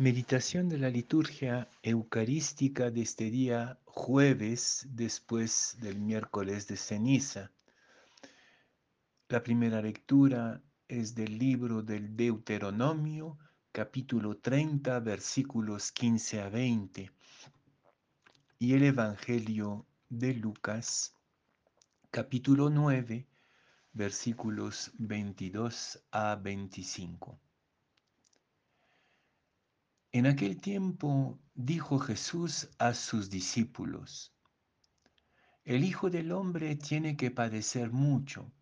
Meditación de la liturgia eucarística de este día jueves después del miércoles de ceniza. La primera lectura es del libro del Deuteronomio, capítulo 30, versículos 15 a 20, y el Evangelio de Lucas, capítulo 9, versículos 22 a 25. En aquel tiempo dijo Jesús a sus discípulos, El Hijo del Hombre tiene que padecer mucho,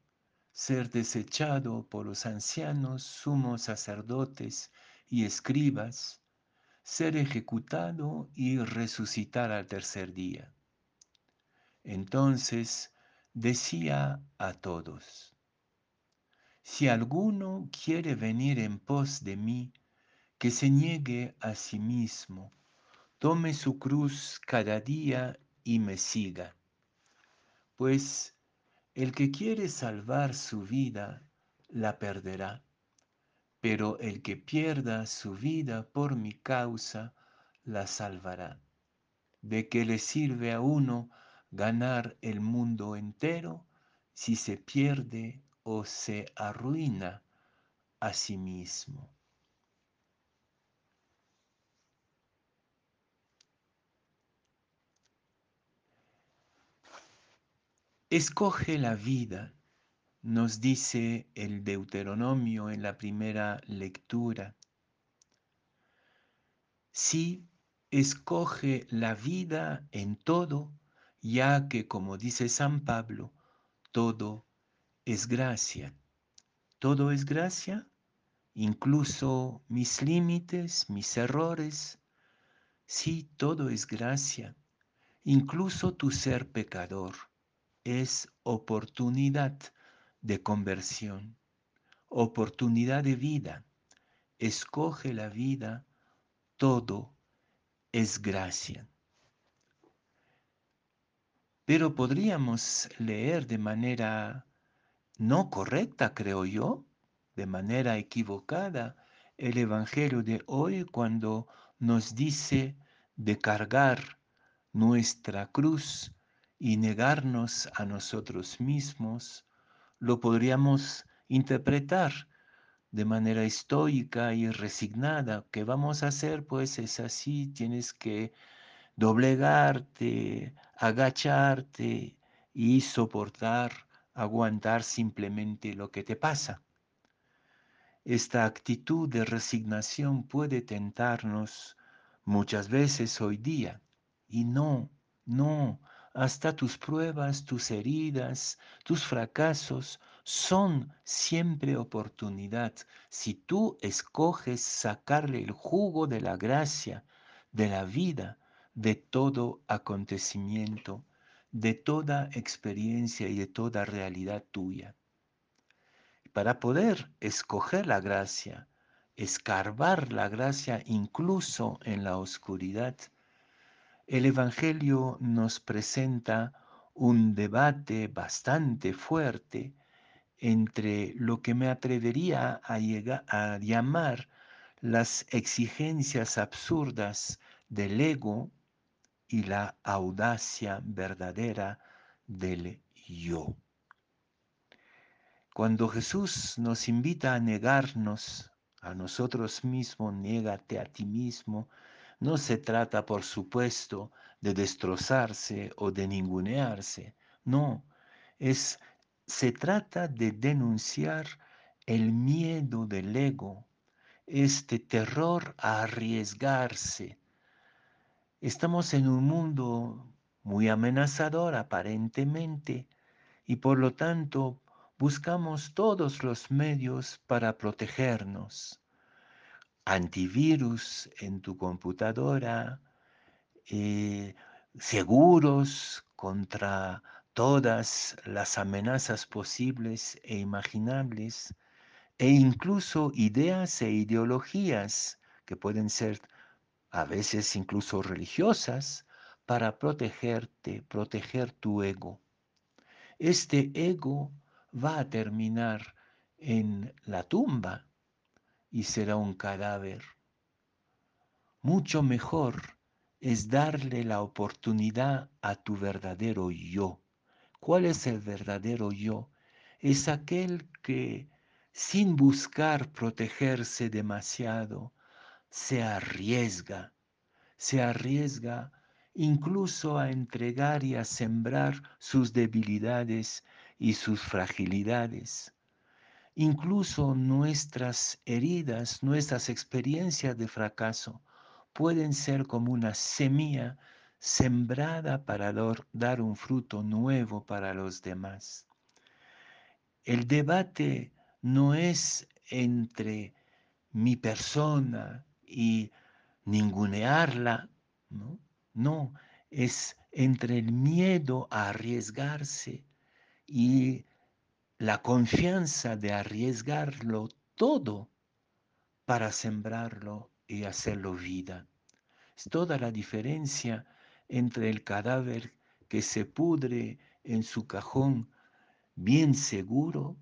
ser desechado por los ancianos, sumos sacerdotes y escribas, ser ejecutado y resucitar al tercer día. Entonces decía a todos, Si alguno quiere venir en pos de mí, que se niegue a sí mismo, tome su cruz cada día y me siga. Pues el que quiere salvar su vida, la perderá, pero el que pierda su vida por mi causa, la salvará. ¿De qué le sirve a uno ganar el mundo entero si se pierde o se arruina a sí mismo? Escoge la vida, nos dice el Deuteronomio en la primera lectura. Sí, escoge la vida en todo, ya que, como dice San Pablo, todo es gracia. Todo es gracia, incluso mis límites, mis errores. Sí, todo es gracia, incluso tu ser pecador es oportunidad de conversión, oportunidad de vida. Escoge la vida, todo es gracia. Pero podríamos leer de manera no correcta, creo yo, de manera equivocada, el Evangelio de hoy cuando nos dice de cargar nuestra cruz y negarnos a nosotros mismos, lo podríamos interpretar de manera estoica y resignada. ¿Qué vamos a hacer? Pues es así, tienes que doblegarte, agacharte y soportar, aguantar simplemente lo que te pasa. Esta actitud de resignación puede tentarnos muchas veces hoy día y no, no, hasta tus pruebas, tus heridas, tus fracasos son siempre oportunidad si tú escoges sacarle el jugo de la gracia, de la vida, de todo acontecimiento, de toda experiencia y de toda realidad tuya. Para poder escoger la gracia, escarbar la gracia incluso en la oscuridad, el Evangelio nos presenta un debate bastante fuerte entre lo que me atrevería a, llamar las exigencias absurdas del ego y la audacia verdadera del yo. Cuando Jesús nos invita a negarnos a nosotros mismos, niégate a ti mismo, no se trata, por supuesto, de destrozarse o de ningunearse, no, es, se trata de denunciar el miedo del ego, este terror a arriesgarse. Estamos en un mundo muy amenazador aparentemente y por lo tanto buscamos todos los medios para protegernos antivirus en tu computadora, eh, seguros contra todas las amenazas posibles e imaginables, e incluso ideas e ideologías que pueden ser a veces incluso religiosas, para protegerte, proteger tu ego. Este ego va a terminar en la tumba y será un cadáver. mucho mejor es darle la oportunidad a tu verdadero yo. ¿Cuál es el verdadero yo? Es aquel que sin buscar protegerse demasiado, se arriesga, se arriesga incluso a entregar y a sembrar sus debilidades y sus fragilidades. Incluso nuestras heridas, nuestras experiencias de fracaso pueden ser como una semilla sembrada para dar un fruto nuevo para los demás. El debate no es entre mi persona y ningunearla, ¿no? No, es entre el miedo a arriesgarse y la confianza de arriesgarlo todo para sembrarlo y hacerlo vida. Es toda la diferencia entre el cadáver que se pudre en su cajón bien seguro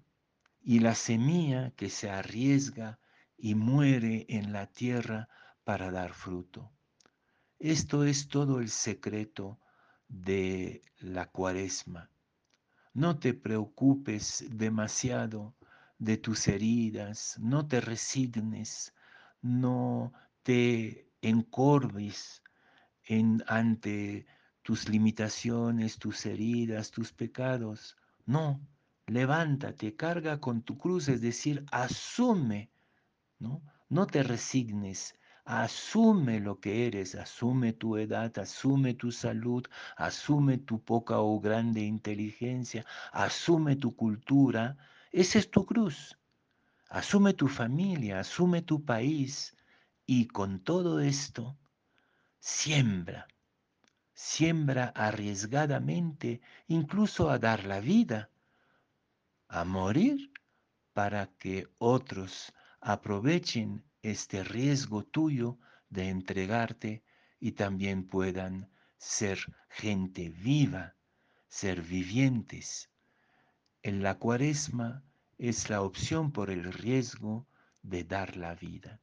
y la semilla que se arriesga y muere en la tierra para dar fruto. Esto es todo el secreto de la cuaresma. No te preocupes demasiado de tus heridas, no te resignes, no te encorves en, ante tus limitaciones, tus heridas, tus pecados. No, levántate, carga con tu cruz, es decir, asume, ¿no? No te resignes, asume lo que eres, asume tu edad, asume tu salud, asume tu poca o grande inteligencia, asume tu cultura, esa es tu cruz. Asume tu familia, asume tu país y con todo esto, siembra, siembra arriesgadamente, incluso a dar la vida, a morir para que otros aprovechen este riesgo tuyo de entregarte y también puedan ser gente viva, ser vivientes. En la cuaresma es la opción por el riesgo de dar la vida.